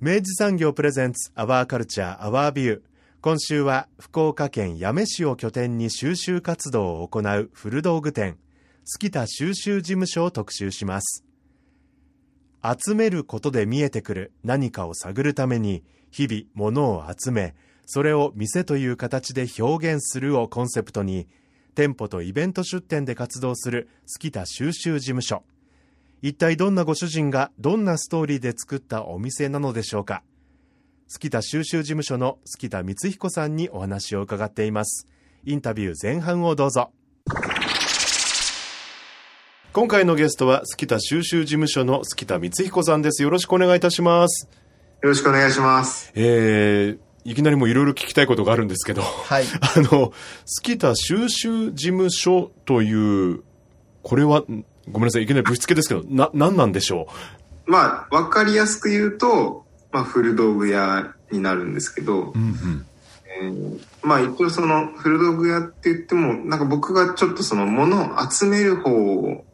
明治産業プレゼンツアワーカルチャーアワービュー今週は福岡県八女市を拠点に収集活動を行う古道具店月田収集事務所を特集します。集めることで見えてくる何かを探るために日々物を集めそれを店という形で表現するをコンセプトに店舗とイベント出店で活動する月田収集事務所。一体どんなご主人がどんなストーリーで作ったお店なのでしょうか？月田収集事務所の月田光彦さんにお話を伺っています。インタビュー前半をどうぞ。今回のゲストは月田収集事務所の月田光彦さんです。よろしくお願いいたします。よろしくお願いします。えー、いきなりもいろいろ聞きたいことがあるんですけど、はい。あの、月田収集事務所という、これは、んごめんなさい、いきなりぶしつけですけど、な、何なんでしょまあ、わかりやすく言うと、まあ、古道具屋になるんですけどう、、うんうん、えーまあ、一応その古道具屋って言っても、なんか僕がちょっとその物を集める方を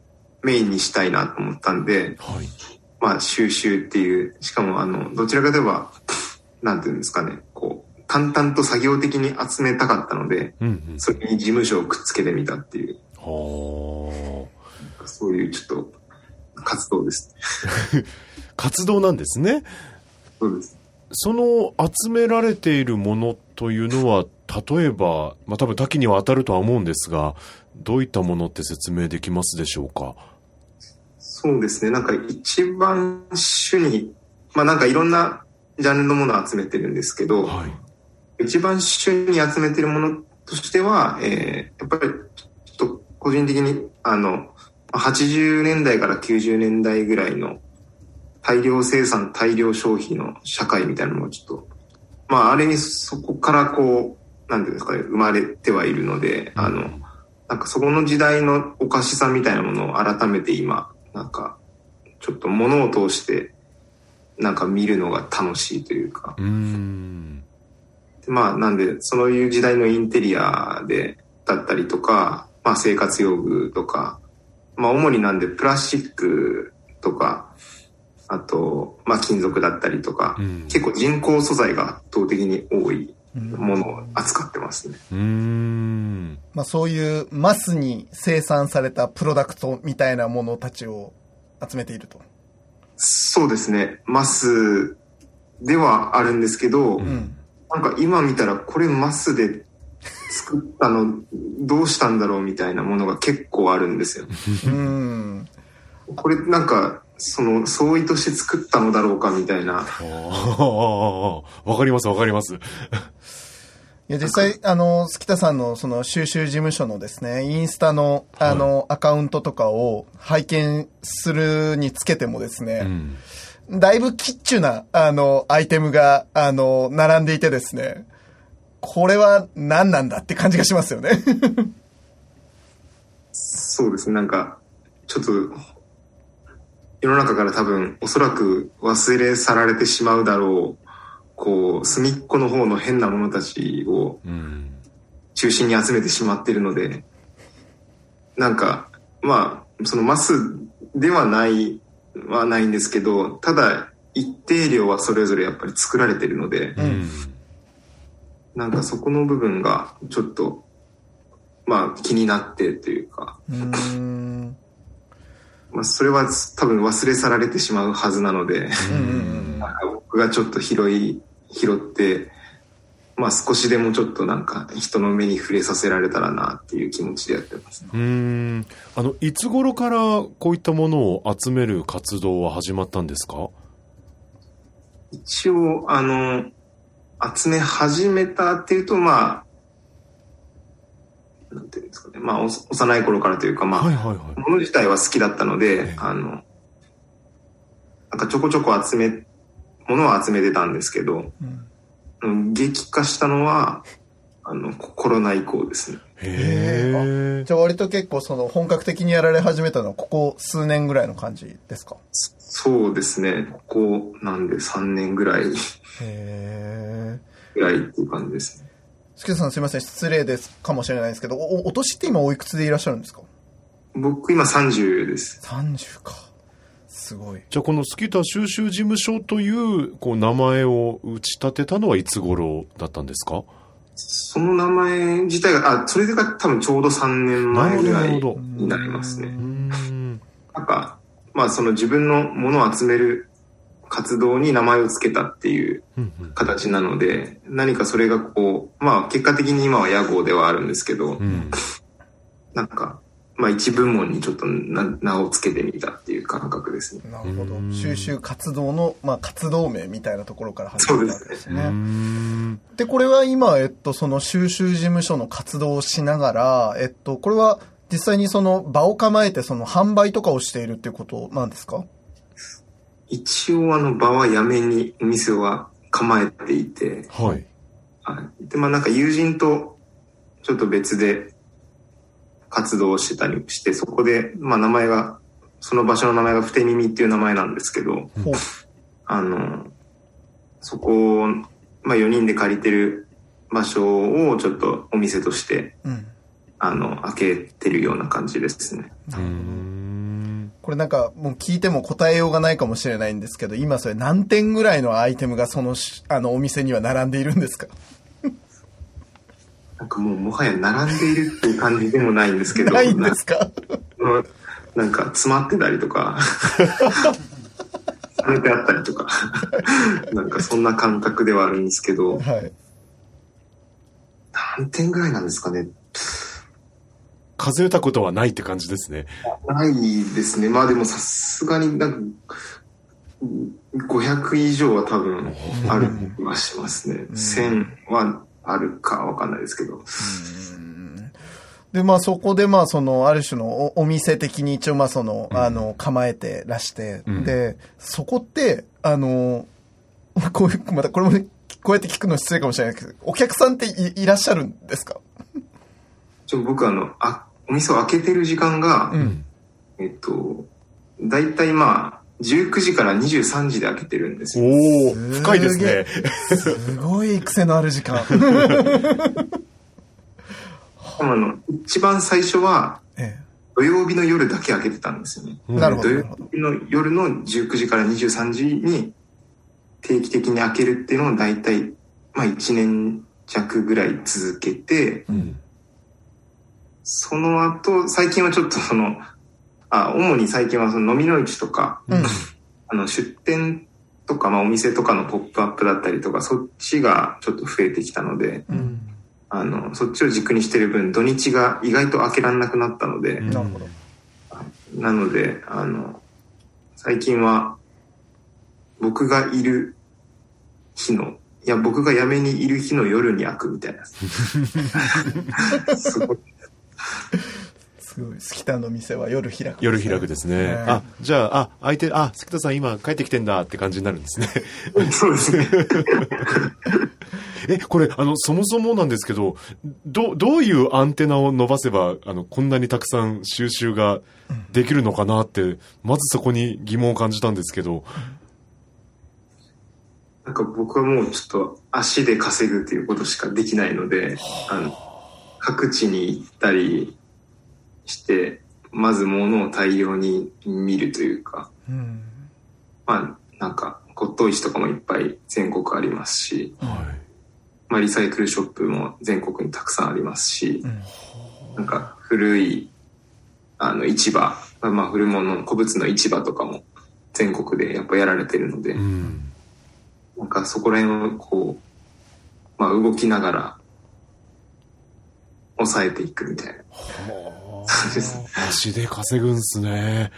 メインにしたいなと思ったんで、はい。まあ、収集っていう、しかもあの、どちらかといえば、なんていうんですかね、こう、淡々と作業的に集めたかったので、うんうん。それに事務所をくっつけてみたっていう、はそういうちょっと活動です。あ。活動なんですね。そうです。その集められているものというのは、例えば、まあ多分多岐には当たるとは思うんですが、どういったものって説明できますでしょうか？そうですね。なんか一番主に、まあなんかいろんなジャンルのものを集めてるんですけど、はい。一番主に集めてるものとしては、えーやっぱりちょっと個人的に、あの、80年代から90年代ぐらいの大量生産、大量消費の社会みたいなのもちょっと、まああれにそこからこう、なんていうんですかね、生まれてはいるので、あの、なんかそこの時代のおかしさみたいなものを改めて今、なんか、ちょっと物を通して、なんか見るのが楽しいというか。まあなんで、そういう時代のインテリアで、だったりとか、まあ生活用具とか、まあ主になんでプラスチックとか、あと、まあ金属だったりとか、うん結構人工素材が圧倒的に多いものを扱ってますね。うーん。まあそういうマスに生産されたプロダクトみたいなものたちを集めていると。そうですね。マスではあるんですけど、うん。なんか今見たらこれマスで作ったのどうしたんだろうみたいなものが結構あるんですよ。うん。これなんか、その、相違として作ったのだろうかみたいな。ああ、わかりますわかります。いや、実際、あの、月田さんのその収集事務所のですね、インスタの、あの、アカウントとかを拝見するにつけてもですうね、ん。だいぶキッチュな、あの、アイテムが、あの、並んでいてですね、これは何なんだって感じがしますよね。そうですね、なんか、ちょっと、世の中から多分、おそらく忘れ去られてしまうだろう、こう、隅っこの方の変なものたちをうん。中心に集めてしまってるので、なんか、まあ、そのマスではない、はないんですけど、ただ、一定量はそれぞれやっぱり作られてるので、うん。なんかそこの部分がちょっと、まあ気になってというか、う。まあそれは多分忘れ去られてしまうはずなので、僕がちょっと拾い、拾って、まあ少しでもちょっとなんか人の目に触れさせられたらなっていう気持ちでやってますね。うーん。あの、いつ頃からこういったものを集める活動は始まったんですか？一応、あの、集め始めたっていうと、まあ、なんていうんですかね。まあ、お幼い頃からというか、まあ、はいはいはい。もの自体は好きだったので、ええあの、なんかちょこちょこ集め、ものは集めてたんですけど、うんうん激化したのは、あの、ココロナ以降ですね。へえ。じゃあ割と結構その本格的にやられ始めたのはここ数年ぐらいの感じですか？そうですね。ここ、なんで3年ぐらい、へえ。ぐらいっていう感じですね。すけさんすいません、失礼ですかもしれないですけど、お、お年って今おいくつでいらっしゃるんですか？僕今30です。?30 か。すごい。じゃあこのスキタ収集事務所という、こう、名前を打ち立てたのはいつ頃だったんですか？その名前自体が、あ、それが多分ちょうど3年前ぐらいになりますね。なんか、まあその自分のものを集める活動に名前を付けたっていううんうん形なので、何かそれがこう、まあ結果的に今は屋号ではあるんですけど、うん。なんか、まあ一部門にちょっとな名を付けてみたっていう感覚ですね。なるほどう。ん収集活動の、まあ活動名みたいなところから始めたわけですね。ん。で、これは今、えっと、その収集事務所の活動をしながら、えっと、これは実際にその場を構えてその販売とかをしているっていうことなんですか？一応あの場はやめにお店は構えていて、はい。はいで、まあなんか友人とちょっと別で活動をしてたりして、そこで、まあ名前が、その場所の名前がふて耳っていう名前なんですけど。あの、そこを、まあ4人で借りてる場所をちょっとお店として、うん。あの、開けてるような感じですね。うーん。これなんかもう聞いても答えようがないかもしれないんですけど、今それ何点ぐらいのアイテムがそのし、あのお店には並んでいるんですか？なんかもうもはや並んでいるっていう感じでもないんですけど、ないんですか？ななんか詰まってたりとか、されてあったりとか、なんかそんな感覚ではあるんですけど、はい。何点ぐらいなんですかね？数えたことはないって感じですね。ないですね。まあでもさすがになんか、500以上は多分ある気はしますね。1000はあるかわかんないですけど。で、まあそこでまあその、ある種のおお店的に一応まあその、あの、構えてらして、うんで、そこって、あの、こういう、またこれもね、こうやって聞くの失礼かもしれないけど、お客さんっていいらっしゃるんですか？ちょ僕あの、あ、お店を開けてる時間が、うん。えっと、だいたいまあ、19時から23時で開けてるんですよ。おお深いですね。すごい癖のある時間。あの、一番最初は、え土曜日の夜だけ開けてたんですよね。え、なるほ土曜日の夜の19時から23時に定期的に開けるっていうのを大体、まあ1年弱ぐらい続けて、うん。その後、最近はちょっとその、あ、主に最近はその飲みの市とか、うん。あの出店とか、まあお店とかのポップアップだったりとか、そっちがちょっと増えてきたので、うん。あの、そっちを軸にしてる分、土日が意外と開けられなくなったので、うんなるほど。なので、あの、最近は、僕がいる日の、いや、僕が辞めにいる日の夜に開くみたいな。すごい。すごい。スキタの店は夜開く、夜開くですね。ねあ、じゃあ、あ、相手、あ、関田さん今帰ってきてんだって感じになるんですね。そうですね。え、これ、あの、そもそもなんですけど、ど、どういうアンテナを伸ばせば、あの、こんなにたくさん収集ができるのかなって、まずそこに疑問を感じたんですけど、なんか僕はもうちょっと足で稼ぐっていうことしかできないので、あの、各地に行ったりして、まず物を大量に見るというか、うん。まあ、なんか骨董市とかもいっぱい全国ありますし、はい。まあ、リサイクルショップも全国にたくさんありますし、うんなんか古いあの市場、まあ、古物の古物の市場とかも全国でやっぱやられてるので、うん。なんかそこら辺をこう、まあ動きながら、抑えていくみたいな。そうです足で稼ぐんすね。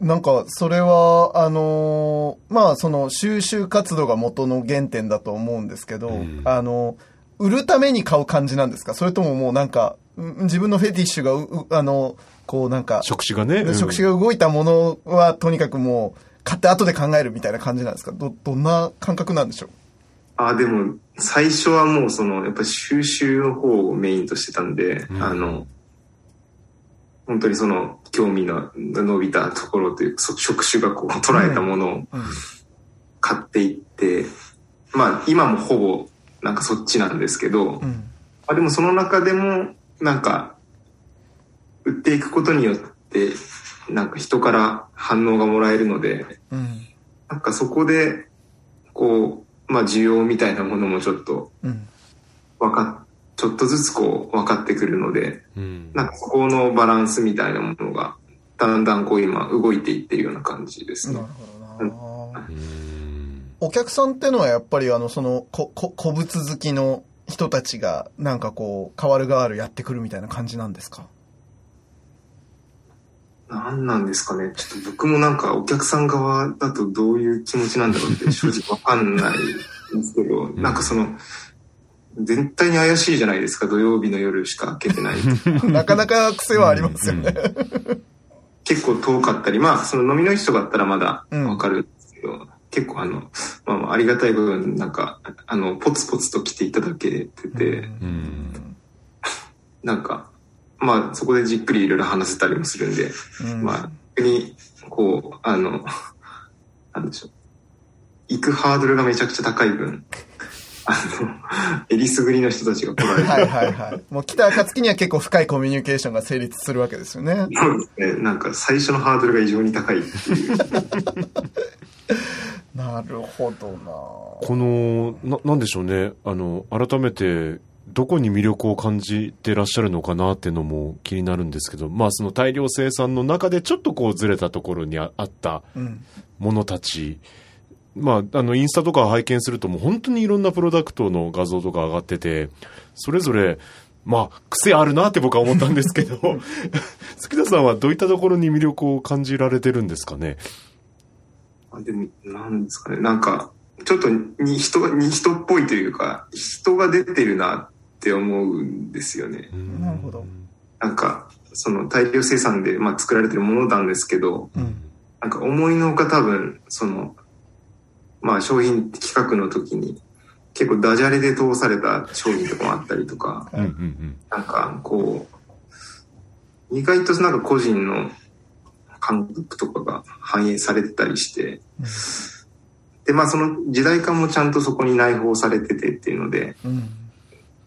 なんか、それは、あのーまあ、その、収集活動が元の原点だと思うんですけど、ん。あの、売るために買う感じなんですか？それとももうなんか、うん自分のフェティッシュがう、うあの、こうなんか、触手がね。うん。触手が動いたものは、とにかくもう、買って後で考えるみたいな感じなんですか？ど、どんな感覚なんでしょう？あ、でも、最初はもうその、やっぱり収集の方をメインとしてたんで、うんあの、本当にその、興味の伸びたところという職種がこう捉えたものをうん。買っていって、まあ、今もほぼ、なんかそっちなんですけど、あ、でもその中でも、なんか、売っていくことによって、なんか人から反応がもらえるので、うん。なんかそこで、こう、まあ需要みたいなものもちょっとうん。わかっ、ちょっとずつこう分かってくるので、うんなんかそこのバランスみたいなものが、だんだんこう今動いていってるような感じですねなる。ほどな。うんお客さんってのはやっぱりあの、その、こ、こ、古物好きの人たちが、なんかこう、変わる変わるやってくるみたいな感じなんですか？なんなんですかね。ちょっと僕もなんかお客さん側だとどういう気持ちなんだろうって 正直わかんないんですけど、なんかその、絶対に怪しいじゃないですか。土曜日の夜しか開けてない。なかなか癖はありますよね。結構遠かったり、まあその飲みの人だったらまだわかるんですけど、結構あの、まあまあありがたい部分、なんか、あの、ポツポツと来ていただけてて、うんなんか、まあそこでじっくりいろいろ話せたりもするんで、うんまあ、逆に、こう、あの、なんでしょう。行くハードルがめちゃくちゃ高い分、あの、えりすぐりの人たちが来られて、はいはいはい。もう来た暁には結構深いコミュニケーションが成立するわけですよね。そうですね。なんか最初のハードルが異常に高いっていう。なるほどなこの、な、なんでしょうね。あの、改めて、どこに魅力を感じてらっしゃるのかなっていうのも気になるんですけど、まあその大量生産の中でちょっとこうずれたところにああったうん。ものたち、まああのインスタとか拝見するともう本当にいろんなプロダクトの画像とか上がってて、それぞれ、まあ癖あるなって僕は思ったんですけど、月田さんはどういったところに魅力を感じられてるんですかね？あでも、なんですかね。なんか、ちょっとに人、に人っぽいというか、人が出てるなって思うんですよね。なるほど。なんか、その大量生産で、まあ、作られてるものなんですけど、うん。なんか思いのほか多分、その、まあ商品企画の時に結構ダジャレで通された商品とかもあったりとか、うんうんうんなんかこう、意外となんか個人の感覚とかが反映されてたりして、で、まあその時代感もちゃんとそこに内包されててっていうので、うん。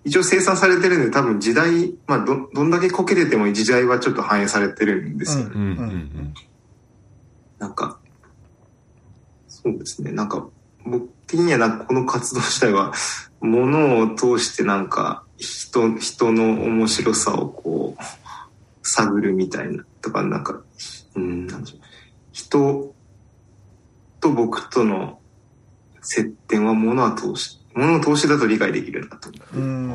一応生産されてるんで多分時代、まあど、どんだけこけてても時代はちょっと反映されてるんですよね。うんうんうんなんか、そうですね。なんか、僕的にはなんかこの活動自体は、ものを通してなんか、人、人の面白さをこう、探るみたいな、とか、なんか、うん、なんでしょう。人と僕との接点はものは通し、ものを通してだと理解できるなと。うん。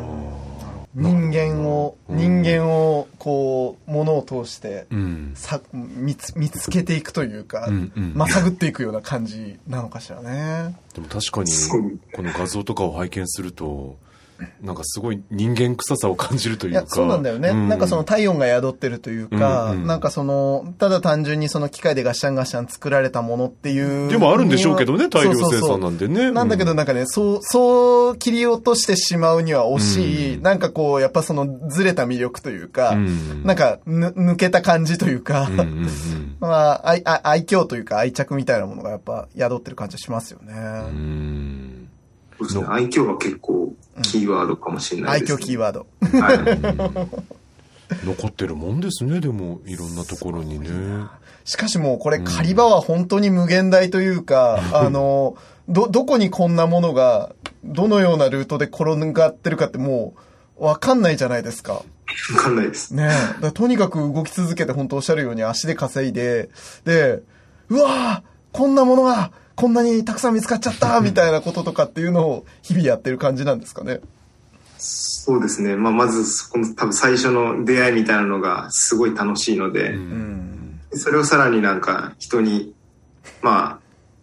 人間を、うん人間を、こう、ものを通して、うんさ、見つ、見つけていくというか、うんうんまあ、探っていくような感じなのかしらね。でも確かにこの画像とかを拝見すると、なんかすごい人間臭さを感じるというや、そうなんだよね。なんかその体温が宿ってるというか、うんうん。なんかその、ただ単純にその機械でガッシャンガッシャン作られたものっていう。でもあるんでしょうけどね、大量生そうそう。そう産なんでね。なんだけどなんかね、そう、そう切り落としてしまうには惜しい、うん。なんかこう、やっぱそのずれた魅力というか、うん。なんかぬ抜けた感じというか、うんうんうん。まあ愛、愛愛嬌というか愛着みたいなものがやっぱ宿ってる感じはしますよね。うんそうですね。愛嬌は結構キーワードかもしれない愛です、ね。嬌キーワード。はい。残ってるもんですね、でも、いろんなところにね。しかしもうこれ狩り場は本当に無限大というか、あの、ど、どこにこんなものが、どのようなルートで転がってるかってもう、わかんないじゃないですか。わかんないです。ねとにかく動き続けて本当おっしゃるように足で稼いで、で、うわーこんなものが、こんなにたくさん見つかっちゃったみたいなこととかっていうのを日々やってる感じなんですかね？そうですね。まあ、まず、そこの多分最初の出会いみたいなのがすごい楽しいので、うん。それをさらになんか人に、ま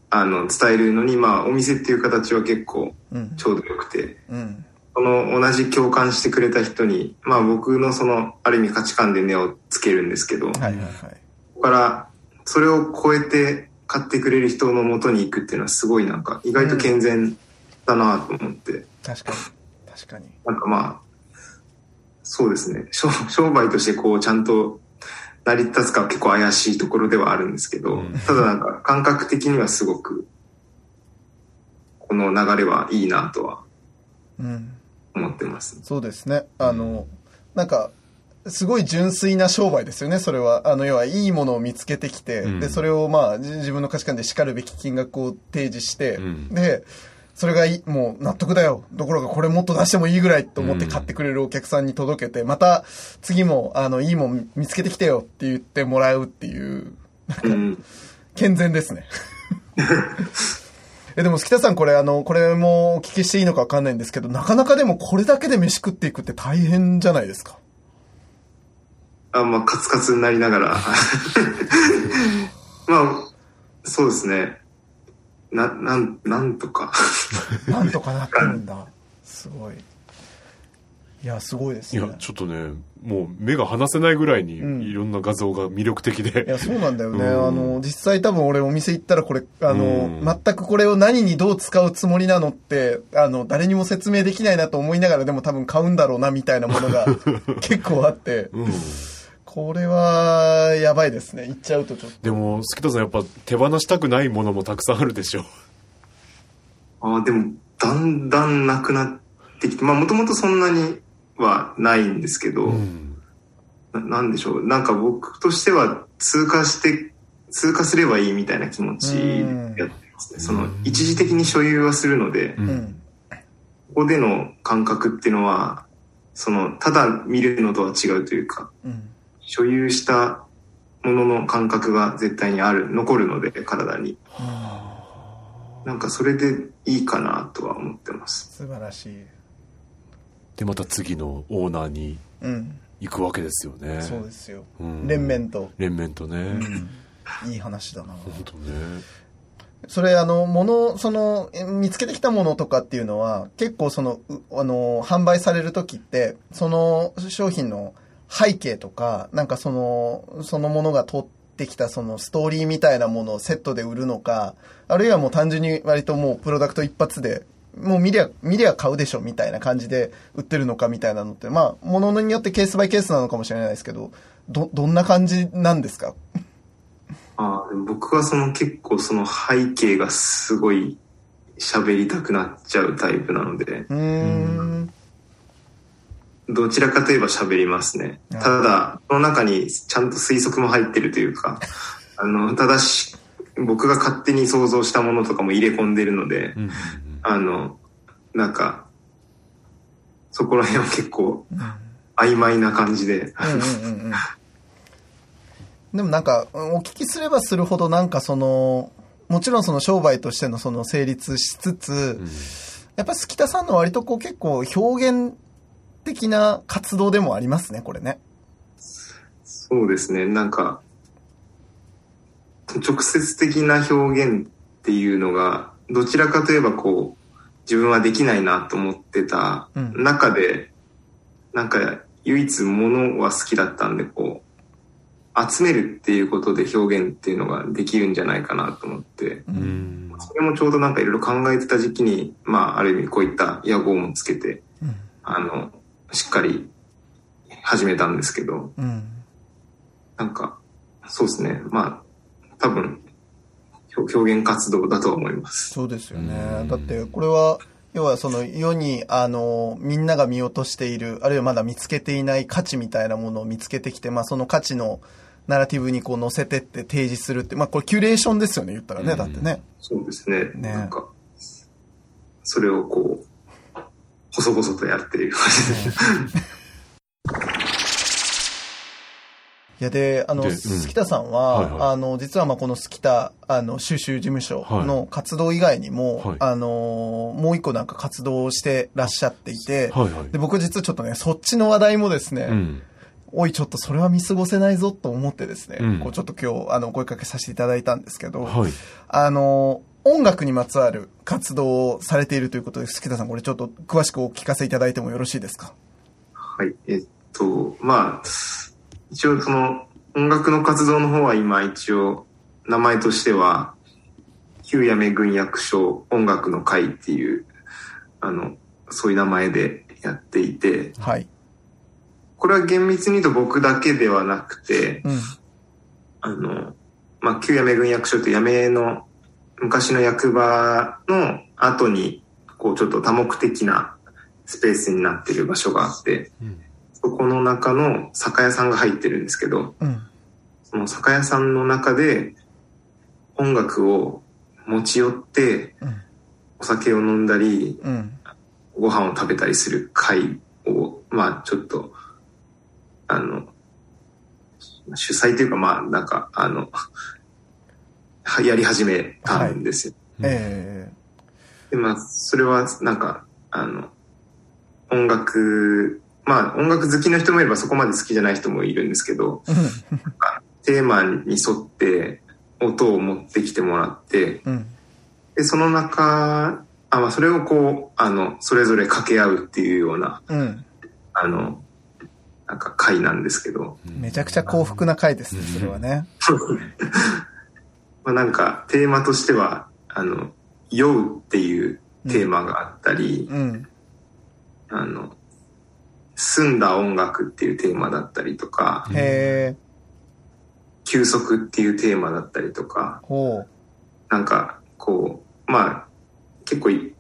あ、あの、伝えるのに、まあ、お店っていう形は結構うん。ちょうどよくて、うん。その同じ共感してくれた人に、まあ僕のその、ある意味価値観で根をつけるんですけど、はいはいはい。ここから、それを超えて買ってくれる人のもとに行くっていうのはすごいなんか、意外と健全だなと思って、確かに。確かに。なんかまあ、そうですね、商商売としてこう、ちゃんと成り立つかは結構怪しいところではあるんですけど、うんただなんか感覚的にはすごく、この流れはいいなとはうん。思ってます。そうですね。あの、なんか、すごい純粋な商売ですよね、それは。あの、要は、いいものを見つけてきて、うんで、それをまあ、じ自分の価値観で叱るべき金額を提示して、うんで、それがいい、もう納得だよ。どころかこれもっと出してもいいぐらいと思って買ってくれるお客さんに届けて、また次も、あの、いいもん見つけてきてよって言ってもらうっていう、うん。健全ですね。え、でも、月田さん、これ、あの、これもお聞きしていいのかわかんないんですけど、なかなかでもこれだけで飯食っていくって大変じゃないですか？あまあ、カツカツになりながら。まあ、そうですね。な、なん、なんとか。なんとかなってるんだ。すごい。いや、すごいですね。いや、ちょっとね、もう目が離せないぐらいにうんいろんな画像が魅力的いで。や、そうなんだよね。うんあの、実際多分俺お店行ったらこれ、あの、うん全くこれを何にどう使うつもりなのって、あの、誰にも説明できないなと思いながらでも多分買うんだろうなみたいなものが 結構あって、うん。これは、やばいですね。行っちゃうとちょっと。でも、スキタさんやっぱ手放したくないものもたくさんあるでしょ。ああ、でも、だんだんなくなってきて、まあ、もともとそんなにはないんですけど、うん。ななんでしょう。なんか僕としては通過して、通過すればいいみたいな気持ちでやってますね。その、一時的に所有はするので、う。うんん。ここでの感覚っていうのは、その、ただ見るのとは違うというか、うん。所有したものの感覚が絶対にある、残るので、体に。なんかそれでいいかなとは思ってます。素晴らしい。で、また次のオーナーにうん。行くわけですよね。そうですよ。うん連綿と。連綿とね。いい話だな。本当ね。それ、あの、もの、その、え見つけてきたものとかっていうのは、結構その、うあの、販売されるときって、その商品の背景とか、なんかその、そのものが取ってきたそのストーリーみたいなものをセットで売るのか、あるいはもう単純に割ともうプロダクト一発で、もう見りゃ、見りゃ買うでしょみたいな感じで売ってるのかみたいなのって、まあ、ものによってケースバイケースなのかもしれないですけど、ど、どんな感じなんですか？あ僕はその結構その背景がすごい喋りたくなっちゃうタイプなので、うーん。どちらかといえば喋りますね。うん。ただ、その中にちゃんと推測も入ってるというか、あの、ただし、僕が勝手に想像したものとかも入れ込んでるので、うん。あの、なんか、そこら辺は結構曖昧な感じで、でもなんか、うんお聞きすればするほどなんかその、もちろんその商売としてのその成立しつつ、うん。やっぱり月田さんの割とこう結構表現的な活動でもありますね、これね。そうですね、なんか、直接的な表現っていうのが、どちらかといえばこう、自分はできないなと思ってたうん中で、なんか唯一ものは好きだったんで、こう、集めるっていうことで表現っていうのができるんじゃないかなと思って、うん。それもちょうどなんかいろいろ考えてた時期に、まあある意味こういった野号もつけて、うんあの、しっかり始めたんですけど、うん。なんか、そうですね。まあ、多分、表表現活動だとは思います。そうですようね。んだってこれは、要はその世に、あの、みんなが見落としている、あるいはまだ見つけていない価値みたいなものを見つけてきて、まあその価値のナラティブにこう載せてって提示するって、まあこれキュレーションですよね、言ったらね、うんだってね。そうですね。ねなんか、それをこう、細々とやっている感じです。いやで、あの、杉田さんは、はいはいあの、実はまあこの杉田、あの、収集事務所の活動以外にも、はいあの、もう一個なんか活動をしてらっしゃっていて、はいはいで、僕実はちょっとね、そっちの話題もですね、うん。おい、ちょっとそれは見過ごせないぞと思ってですね、うんこうちょっと今日、あの、声かけさせていただいたんですけど、はい。あの、音楽にまつわる活動をされているということで、杉田さん、これちょっと詳しくお聞かせいただいてもよろしいですか？はい。えっと、まあ、一応その音楽の活動の方は今一応名前としては、旧八女軍役所音楽の会っていう、あの、そういう名前でやっていて、はい。これは厳密に言うと僕だけではなくて、うん。あの、まあ、旧八女軍役所って八女の昔の役場の後に、こうちょっと多目的なスペースになってる場所があって、うんそこの中の酒屋さんが入ってるんですけど、うん。その酒屋さんの中で音楽を持ち寄ってうん。お酒を飲んだり、うん。ご飯を食べたりする会を、まあちょっと、あの、主催というかまあなんか、あの、はやり始めたんですよ。えで、まあそれはなんか、あの、音楽、まあ音楽好きの人もいればそこまで好きじゃない人もいるんですけど、えテーマに沿って音を持ってきてもらって、うん。で、その中、あ、まあそれをこう、あの、それぞれ掛け合うっていうような、うん。あの、なんか会なんですけど、めちゃくちゃ幸福な回ですね、それはね。まあなんかテーマとしては、あの、酔うっていうテーマがあったり、うん。あの、澄んだ音楽っていうテーマだったりとか。休息っていうテーマだったりとか、ほなんかこう、まあ結構い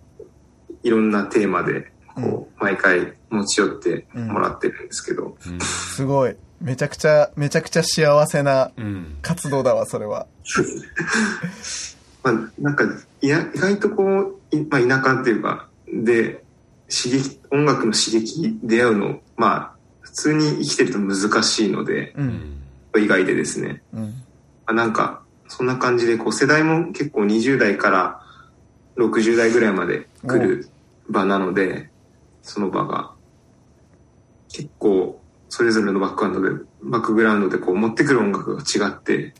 いろんなテーマで、こう、毎回持ち寄ってもらってるんですけど、うんう。すごい。めちゃくちゃ、めちゃくちゃ幸せなうん。活動だわ、それは。まあなんかいや意外とこう、いまあ、田舎っていうか、で、刺激、音楽の刺激に出会うの、まあ、普通に生きてると難しいので、う。うんん。意外でですね。うん。まあ、なんか、そんな感じで、こう、世代も結構20代から60代ぐらいまで来る場なので、その場が、結構、それぞれのバックグラウンドで、バックグラウンドでこう、持ってくる音楽が違って、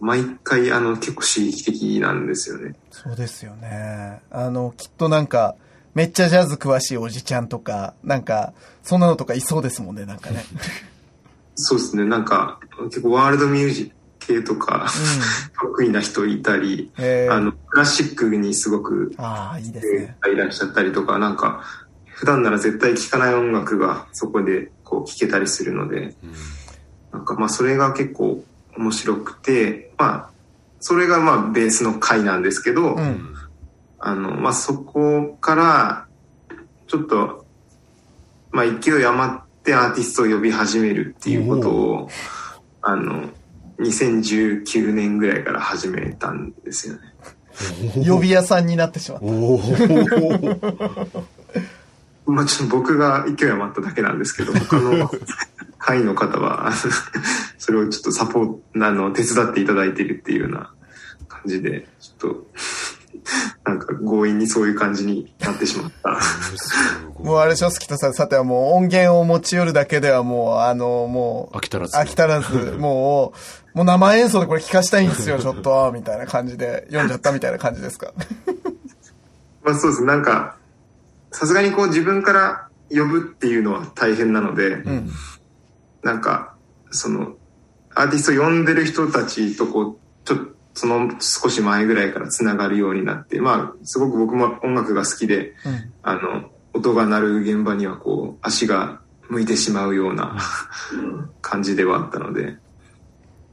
毎回、あの、結構刺激的なんですよね。そうですよね。あの、きっとなんか、めっちゃジャズ詳しいおじちゃんとか、なんか、そんなのとかいそうですもんね、なんかね。そうですね、なんか、結構ワールドミュージック系とか、得意な人いたり。あの、クラシックにすごくああ、いいですね。いらっしゃったりとか、なんか、普段なら絶対聴かない音楽がそこでこう聴けたりするので、なんかまあそれが結構面白くて、まあ、それがまあベースの回なんですけど、うん。あの、まあそこから、ちょっと、まあ勢い余ってアーティストを呼び始めるっていうことを、あの、2019年ぐらいから始めたんですよね。呼び屋さんになってしまった。まあちょっと僕が勢い余っただけなんですけど、他の 会の方は、それをちょっとサポート、あの、手伝っていただいているっていうような感じで、ちょっと、なんか強引にそういう感じになってしまった。もうあれでしょ、スキタさん、さてはもう音源を持ち寄るだけではもう、あの、もう、飽き足らず。飽き足らず、もう、もう生演奏でこれ聞かしたいんですよ、ちょっと、みたいな感じで、読んじゃったみたいな感じですか？まあそうです。なんか、さすがにこう自分から呼ぶっていうのは大変なので、うん。なんか、その、アーティスト呼んでる人たちとこう、ちょっと、その少し前ぐらいからつながるようになって、まあ、すごく僕も音楽が好きで、うん。あの、音が鳴る現場にはこう、足が向いてしまうような感じではあったので、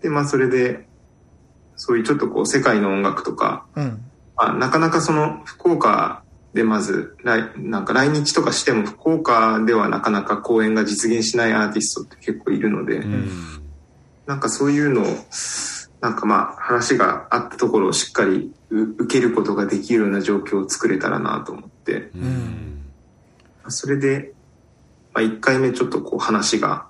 で、まあそれで、そういうちょっとこう、世界の音楽とか、うん。まあ、なかなかその、福岡でまず、来、なんか来日とかしても、福岡ではなかなか公演が実現しないアーティストって結構いるので、うん。なんかそういうのを、なんかまあ話があったところをしっかりう受けることができるような状況を作れたらなと思って、うん。それで、まあ1回目ちょっとこう話が、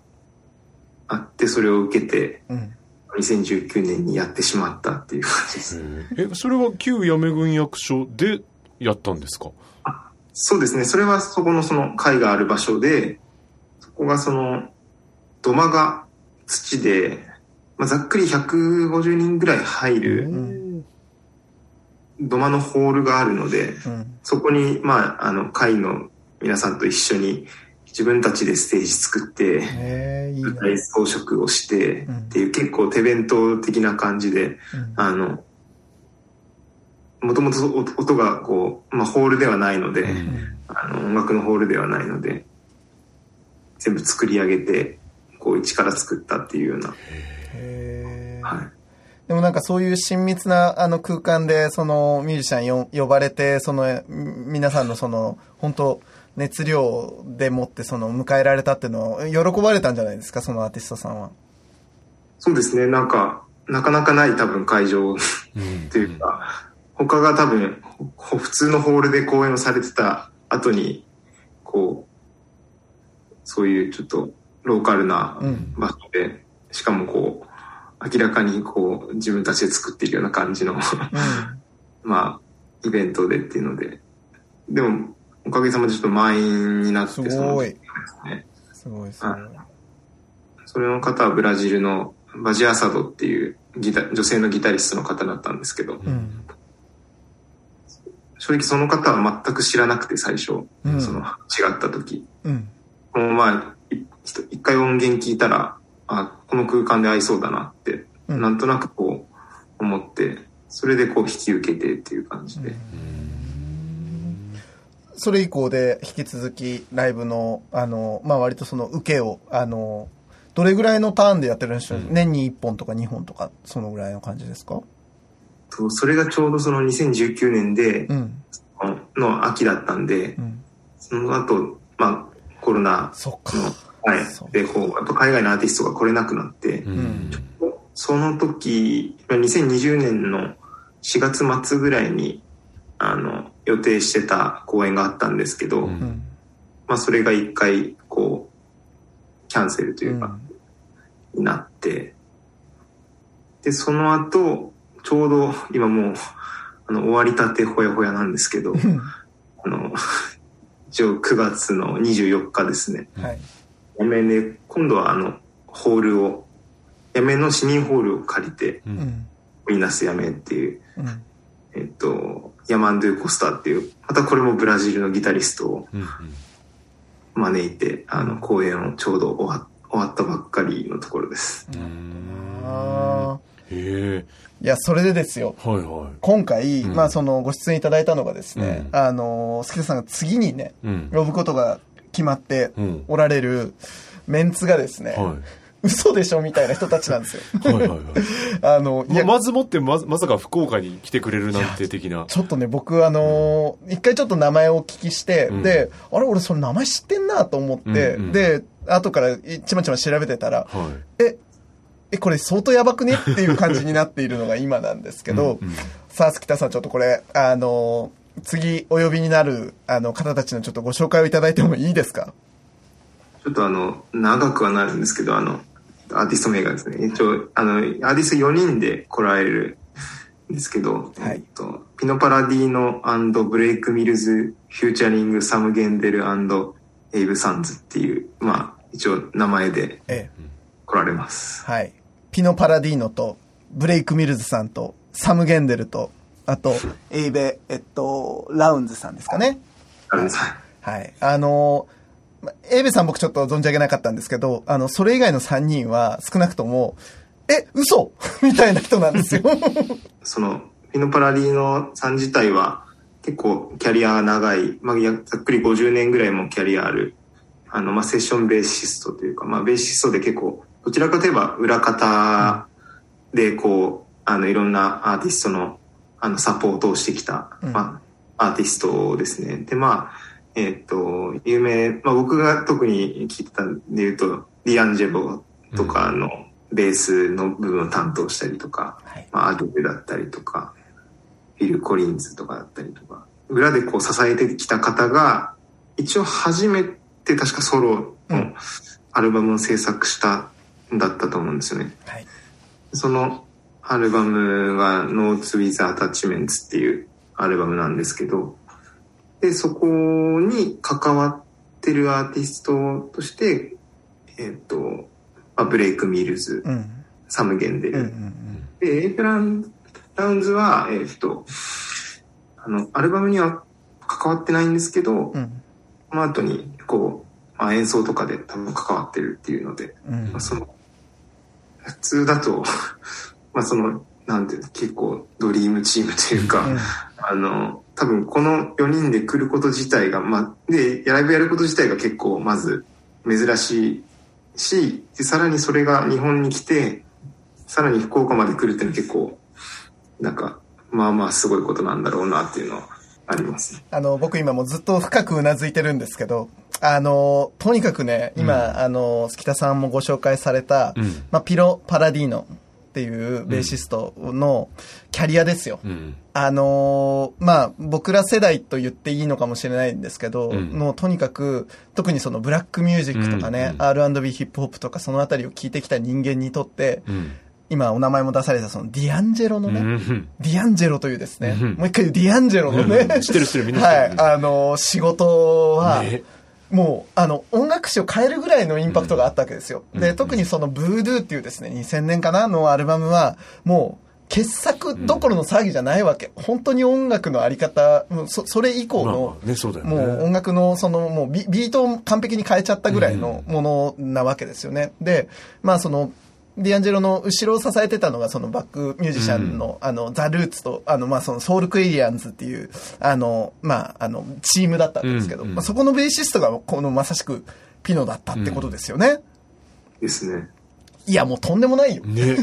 あって、それを受けて、うん。2019年にやってしまったっていう感じです。え、それは旧八女軍役所でやったんですか？そうですね。それはそこのその会がある場所で、そこがその、土間が土で、まあ、ざっくり150人ぐらい入るん土間のホールがあるので、うん。そこに、まあ、あの、会の皆さんと一緒に自分たちでステージ作って。舞台装飾をしてうんっていう結構手弁当的な感じで、うんあの、もともと音がこう、まあ、ホールではないので、あの音楽のホールではないので、全部作り上げて、こう一から作ったっていうような。はい。でもなんかそういう親密なあの空間でそのミュージシャンよ呼ばれてそのみ皆さんのその本当熱量でもってその迎えられたっていうのを喜ばれたんじゃないですかそのアーティストさんは。そうですね、なんか、なかなかない多分会場というか、他が多分、ほ普通のホールで公演をされてた後に、こう、そういうちょっとローカルなうん場所で、しかもこう、明らかにこう、自分たちで作っているような感じの、うん。まあ、イベントでっていうので、でも、おかげさまでちょっと満員になって、すそのごい。ねすごいすごい。それの方はブラジルのバジアサドっていうギタ女性のギタリストの方だったんですけど、うん。正直その方は全く知らなくて最初、うん。その違った時。うん。もうまあ、一回音源聞いたら、あ、この空間で合いそうだなって、うん。なんとなくこう思って、それでこう引き受けてっていう感じで。それ以降で引き続きライブの、あの、まあ割とその受けを、あの、どれぐらいのターンでやってるんでしょう、年に1本とか2本とか、そのぐらいの感じですか？とそれがちょうどその2019年でう、ん。の秋だったんでう、ん。その後、まあコロナそっか。の、はい。で、こう、やっぱ海外のアーティストが来れなくなって、んその時、2020年の4月末ぐらいに、あの、予定してた公演があったんですけど、うんうん。まあそれが一回、こう、キャンセルというか、になって、で、その後、ちょうど今もう、あの、終わりたてほやほやなんですけど、うん。あの、一応9月の24日ですね。はい。やめで、今度はあの、ホールを、やめの市民ホールを借りて、ううんん。ミーナスやめっていう、うん。えっと、ヤマンドゥ・コスタっていう、またこれもブラジルのギタリストをうん招いて、あの、公演をちょうど終わ終わったばっかりのところです。あへえーいや、それでですよ。はいはい。今回、うん。まあそのご出演いただいたのがですね、うん。あの、スケさんが次にね、うん。呼ぶことが決まってうん。おられるメンツがですね、は嘘でしょみたいな人たちなんですよ。いはいはいはい。あの、いや、ままずもってままさか福岡に来てくれるなんて的な。ちょっとね、僕あのー一回ちょっと名前をお聞きして、うん。で、あれ俺その名前知ってんなと思って、うんうん。で、後からちまちま調べてたら、はい。え、え、これ相当やばくねっていう感じになっているのが今なんですけど、うんうんさあ、鋤田さんちょっとこれ、あのー次お呼びになるあの方たちのちょっとご紹介をいただいてもいいですか？ちょっとあの、長くはなるんですけど、あの、アーティスト名がですね、一応、あの、アーティスト4人で来られるんですけど、はいえっと、ピノパラディーノブレイクミルズ、フューチャリングサムゲンデルエイブラウンズっていう、まあ、一応名前でええ。来られます。はい。ピノ・パラディーノと、ブレイク・ミルズさんと、サム・ゲンデルと、あと、エイブ、えっと、ラウンズさんですかね。はいはい。あのエイブさん僕ちょっと存じ上げなかったんですけど、あの、それ以外の3人は少なくとも、え、嘘 みたいな人なんですよ。その、ピノパラディーノさん自体は結構キャリアが長い、まあ、やざっくり50年ぐらいもキャリアある、あの、まあ、セッションベーシストというか、まあ、ベーシストで結構、どちらかといえば裏方でこう、あの、いろんなアーティストの、あの、サポートをしてきた、うんまあ、アーティストですね。で、まあ、えっ、と、有名、まあ、僕が特に聞いてたんで言うと、ディアンジェロとかのベースの部分を担当したりとか、はい。まあ、アドゥだったりとか、フィル・コリンズとかだったりとか、裏でこう支えてきた方が、一応初めて確かソロのうんアルバムを制作しただったと思うんですよね。はい。そのアルバムが Notes with Attachments っていうアルバムなんですけど、で、そこに関わってるアーティストとして、えっ、と、まあ、ブレイク・ミルズ、うん。サム・ゲンデル、うんうんで、エイブラハムラウンズは、えっ、と、あの、アルバムには関わってないんですけど、うん。うん。この後に、こう、まあ、演奏とかで多分関わってるっていうので、うんまあ、その、普通だと、まあその、なんていうの、結構ドリームチームというか、うん。あの、多分この4人で来ること自体が、まあ、で、ライブやること自体が結構まず珍しいし、でさらにそれが日本に来て、さらに福岡まで来るっていうのは結構、なんか、まあまあすごいことなんだろうなっていうのはありますね。あの、僕今もずっと深くうなずいてるんですけど、あの、とにかくね、今、あの、月田さんもご紹介された、うんまあ、ピロ・パラディーノっていうベーシストのキャリアですよ。うん。あのーまあ、僕ら世代と言っていいのかもしれないんですけど、うんの、とにかく、特にそのブラックミュージックとかね、うん R&B ヒップホップとかそのあたりを聞いてきた人間にとって、うん。今お名前も出されたそのディアンジェロのね、うんディアンジェロというですね、うんもう一回言うディアンジェロのね、うん知ってる知ってるみんなはい、あのー仕事は、ねもう、あの、音楽史を変えるぐらいのインパクトがあったわけですよ。で、うんうん特にその、ブードゥーっていうですね、2000年かなのアルバムは、もう、傑作どころの騒ぎじゃないわけ。本当に音楽のあり方、もうそそれ以降のね、そうね。もう音楽のそのもうビビートを完璧に変えちゃったぐらいのものなわけですよね。で、まあその、ディアンジェロの後ろを支えてたのがそのバックミュージシャンの、あの、ザ・ルーツと、あの、まあそのソウルクエリアンズっていう、あの、まああの、チームだったんですけど、うんうんまあそこのベーシストがこのまさしくピノだったってことですよね。ですね。いや、もうとんでもないよ。ね。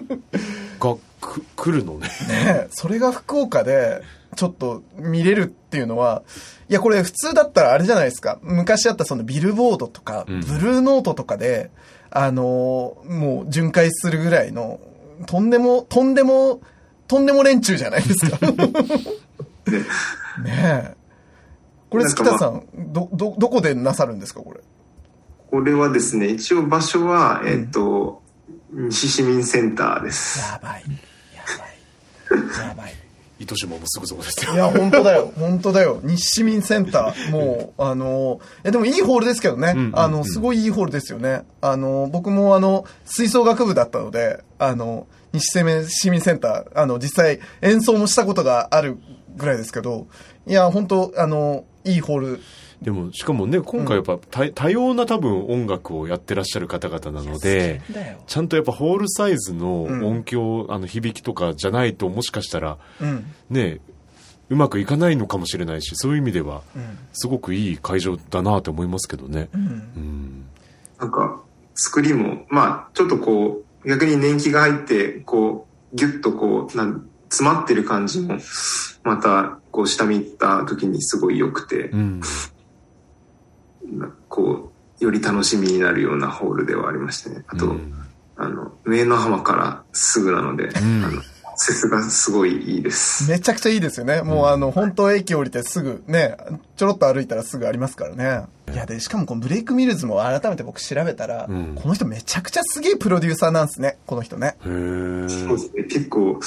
が、く、来るのね。ねそれが福岡で、ちょっと見れるっていうのは、いや、これ普通だったらあれじゃないですか。昔あったそのビルボードとか、うんブルーノートとかで、あのーもう巡回するぐらいの、とんでも、とんでも、とんでも連中じゃないですか。ねえ。これ、月田さん、ど、ど、どこでなさるんですか、これ？これはですね、一応場所は、えっ、と、西市民センターです。やばい。やばい。やばい。糸島もすぐそこですよ。いや、本当だよ。本当だよ。日市民センター。もう、あの、いや、でもいいホールですけどね。あの、すごいいいホールですよね。あの、僕もあの、吹奏楽部だったので、あの、西市民センター、あの、実際演奏もしたことがあるぐらいですけど、いや、本当あの、いいホール。でも、しかもね、今回やっぱ多多様な多分音楽をやってらっしゃる方々なので。ちゃんとやっぱホールサイズのうん音響、あの響きとかじゃないともしかしたらうん。ね、うまくいかないのかもしれないし、そういう意味ではうん。すごくいい会場だなと思いますけどね。うん。うん。なんか、作りも、まあ、ちょっとこう、逆に年季が入って、こう、ギュッとこう、なん詰まってる感じも、また、こう、下見た時にすごい良くてう、ん。なこう、より楽しみになるようなホールではありましたね。あと、うんあの、上野浜からすぐなので、んあの、アクセスがすごいいいです。めちゃくちゃいいですよね。もうあの、本当駅降りてすぐね、ちょろっと歩いたらすぐありますからね。いや、で、しかもこのブレイクミルズも改めて僕調べたら、うんこの人めちゃくちゃすげえプロデューサーなんですね、この人ね。へーそうですね。結構、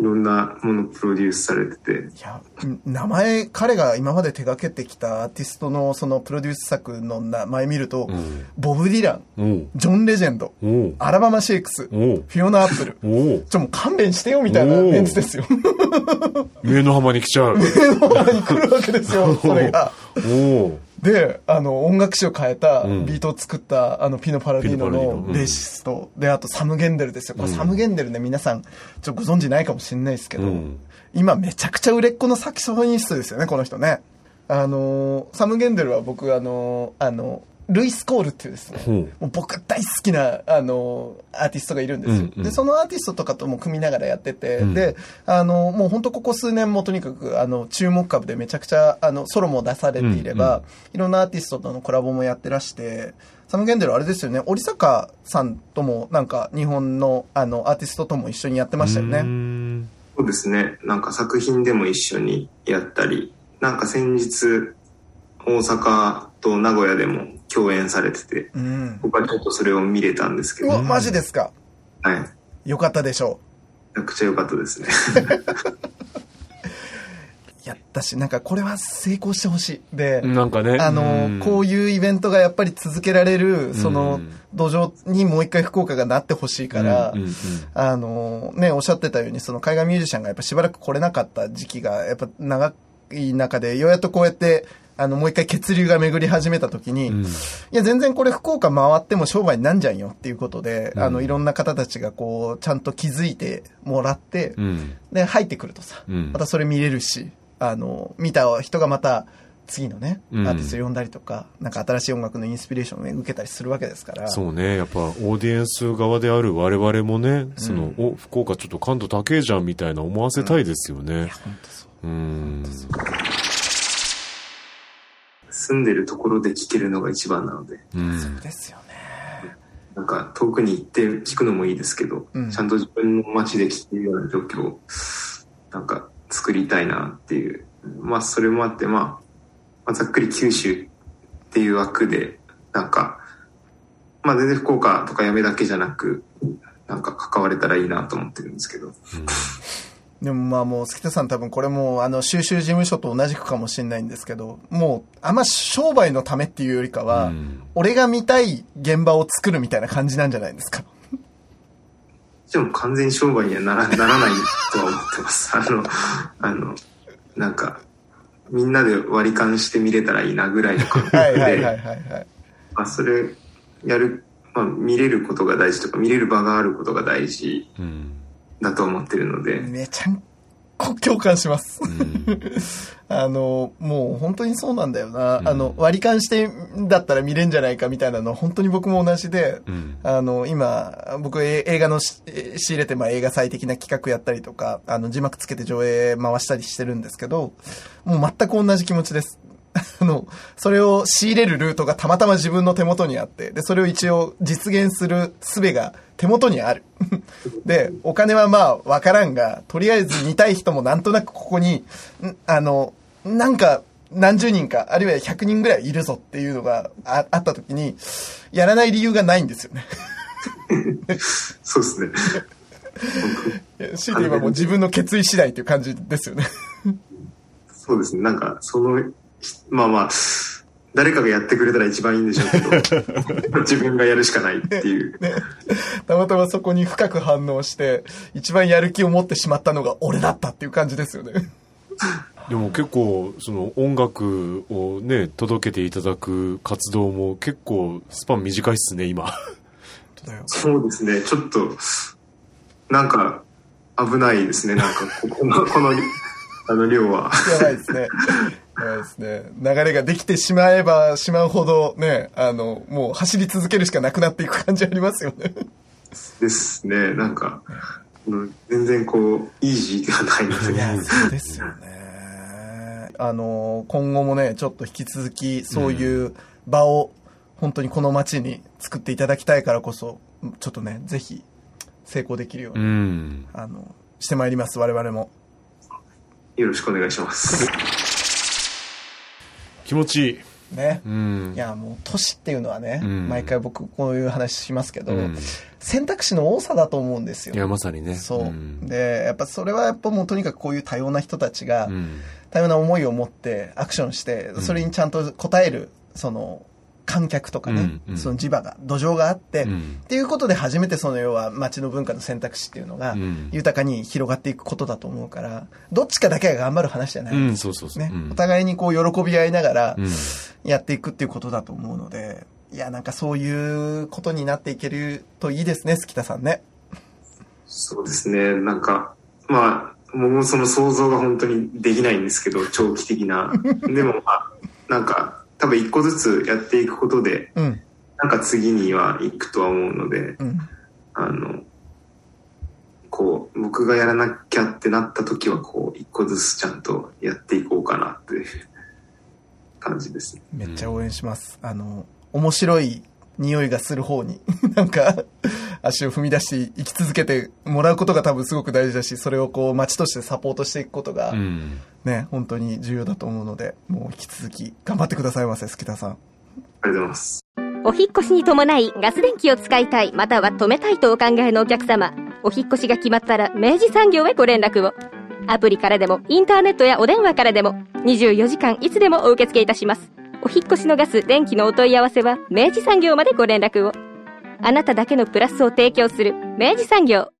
いろんなものプロデュースされてて、いや、名前、彼が今まで手掛けてきたアーティストのそのプロデュース作の名前見ると、うんボブ・ディラン、ジョン・レジェンド、アラバマ・シェイクス、フィオナ・アップル。ちょ、もう勘弁してよみたいなメンツですよ。上野浜に来ちゃう。に来るわけですよ、それが。おうで、あの、音楽史を変えた、うん。ビートを作った、あの、ピノ・パラディーノのベーシスト、で、あと、サム・ゲンデルですよ。これ、うん。サム・ゲンデルね、皆さん、ちょっとご存知ないかもしれないですけど、うん。今、めちゃくちゃ売れっ子のサキソフォニストですよね、この人ね。あの、サム・ゲンデルは僕、あの、あの、ルイス・コールっていうですね、もう僕大好きな、あの、アーティストがいるんですよ。うんうんで、そのアーティストとかとも組みながらやってて、うんで、あの、もう本当ここ数年もとにかく、あの、注目株でめちゃくちゃ、あの、ソロも出されていれば、うんうんいろんなアーティストとのコラボもやってらして、サム・ゲンデルあれですよね、織坂さんとも、なんか、日本の、あの、アーティストとも一緒にやってましたようね。んそうですね。なんか作品でも一緒にやったり、なんか先日、大阪と名古屋でも共演されてて、うん。僕はちょっとそれを見れたんですけど、うわ、はい。マジですか？めよかったでしょちゃくちゃ良かったですね。う。やったし、なんかこれは成功してほしい。で、なんかね。あの、こういいうイベントがやっぱり続けられる、そのうん、土壌にもう一回福岡がなってほしいから、うんうんうんあの、ね、おっしゃってたように、その海外ミュージシャンがやっぱしばらく来れなかった時期が、やっぱ長い中で、ようやっとこうやって、あの、もう一回血流が巡り始めた時に、うんいや、全然これ福岡回っても商売になんじゃんよっていうことで、うんあの、いろんな方たちがこう、ちゃんと気づいてもらって、うんで、入ってくるとさ、うんまたそれ見れるし、あの、見た人がまた、次のね、アうんーティスト呼んだりとか、なんか新しい音楽のインスピレーションをね、受けたりするわけですから。そうね。やっぱ、オーディエンス側である我々もね、その、お、福岡ちょっと感度高えじゃんみたいな思わせたいですよね。本当そう。うん。住んでるところで聴けるのが一番なので、うん。ですよね。なんか遠くに行って聞くのもいいですけど、うんちゃんと自分の街で聴けるような状況を、なんか作りたいなっていう。まあそれもあって、まあ、まあざっくり九州っていう枠で、なんか、まあ全然福岡とかやめだけじゃなく、なんか関われたらいいなと思ってるんですけど。でもまあもう、関田さん多分これも、あの、収集事務所と同じくかもしれないんですけど、もう、あんま商売のためっていうよりかは、うん俺が見たい現場を作るみたいな感じなんじゃないですか。でも完全に商売にはならならないとは思ってます。あの、あの、なんか、みんなで割り勘して見れたらいいなぐらいの感覚はいはいはいで、はいはい。まあ、それやる、まあ、見れることが大事とか、見れる場があることが大事うん。だと思ってるので、めちゃんこ共感します。うん あの、もう本当にそうなんだよな。うんあの、割り勘してだったら見れんじゃないかみたいなのは本当に僕も同じで、うん。あの、今、僕え映画の仕入れて、まあ映画祭的な企画やったりとか、あの、字幕つけて上映回したりしてるんですけど、もう全く同じ気持ちです。あの、それを仕入れるルートがたまたま自分の手元にあって、で、それを一応実現する術が手元にある。で、お金はまあわからんが、とりあえず見たい人もなんとなくここに、んあの、なんか、何十人か、あるいは100人ぐらいいるぞっていうのがああった時に、やらない理由がないんですよね。そうですね。強いて言えばもう自分の決意次第っていう感じですよね。そうですね。なんか、その、まあまあ、誰かがやってくれたら一番いいんでしょうけど、自分がやるしかないっていう。たまたまそこに深く反応して、一番やる気を持ってしまったのが俺だったっていう感じですよね。でも結構、その音楽をね、届けていただく活動も結構スパン短いっすね、今。そうですね。ちょっと、なんか、危ないですね。なんか、ここの、この、あの量は。やばいですね。やばいですね。流れができてしまえばしまうほどね、あの、もう走り続けるしかなくなっていく感じありますよね。ですね。なんか、うん全然こう、イージーではないので。いや、そうですよね。あの、今後もね、ちょっと引き続き、そういう場を、本当にこの街に作っていただきたいからこそ、ちょっとね、ぜひ、成功できるよううに、ん。あの、してまいります、我々も。よろしくお願いします。気持ちいい。ね。うんい。や、もう、都市っていうのはね、うん毎回僕こういう話しますけど、うん選択肢の多さだと思うんですよ。いや、まさにね。そう、んで、やっぱそれはやっぱもうとにかくこういう多様な人たちが、うん。多様な思いを持ってアクションして、それにちゃんと応える、その、観客とかね、うんうんその地場が、土壌があって、うんっていうことで初めてその要は街の文化の選択肢っていうのがうん豊かに広がっていくことだと思うから、どっちかだけが頑張る話じゃない。うん、そうそうそう。ね、うんお互いにこう喜び合いながらうんやっていくっていうことだと思うので、いや、なんかそういうことになっていけるといいですね、月田さんね。そうですね。なんか、まあ、僕もその想像が本当にできないんですけど、長期的な。でも、まあ、なんか、多分一個ずつやっていくことで、うん、なんか次には行くとは思うので、うん。あの、こう、僕がやらなきゃってなった時は、こう、一個ずつちゃんとやっていこうかなっていう感じですね。めっちゃ応援します。あの、面白い匂いがする方に、なんか、足を踏み出して生き続けてもらうことが多分すごく大事だし、それをこう街としてサポートしていくことが、うん。ね、本当に重要だと思うので、もう引き続き頑張ってくださいませ、好田さん。ありがとうございます。お引越しに伴いガス電気を使いたいまたは止めたいとお考えのお客様お引越しが決まったら明治産業へご連絡をアプリからでもインターネットやお電話からでも24時間いつでもお受け付けいたしますお引越しのガス電気のお問い合わせは明治産業までご連絡を。あなただけのプラスを提供する明治産業。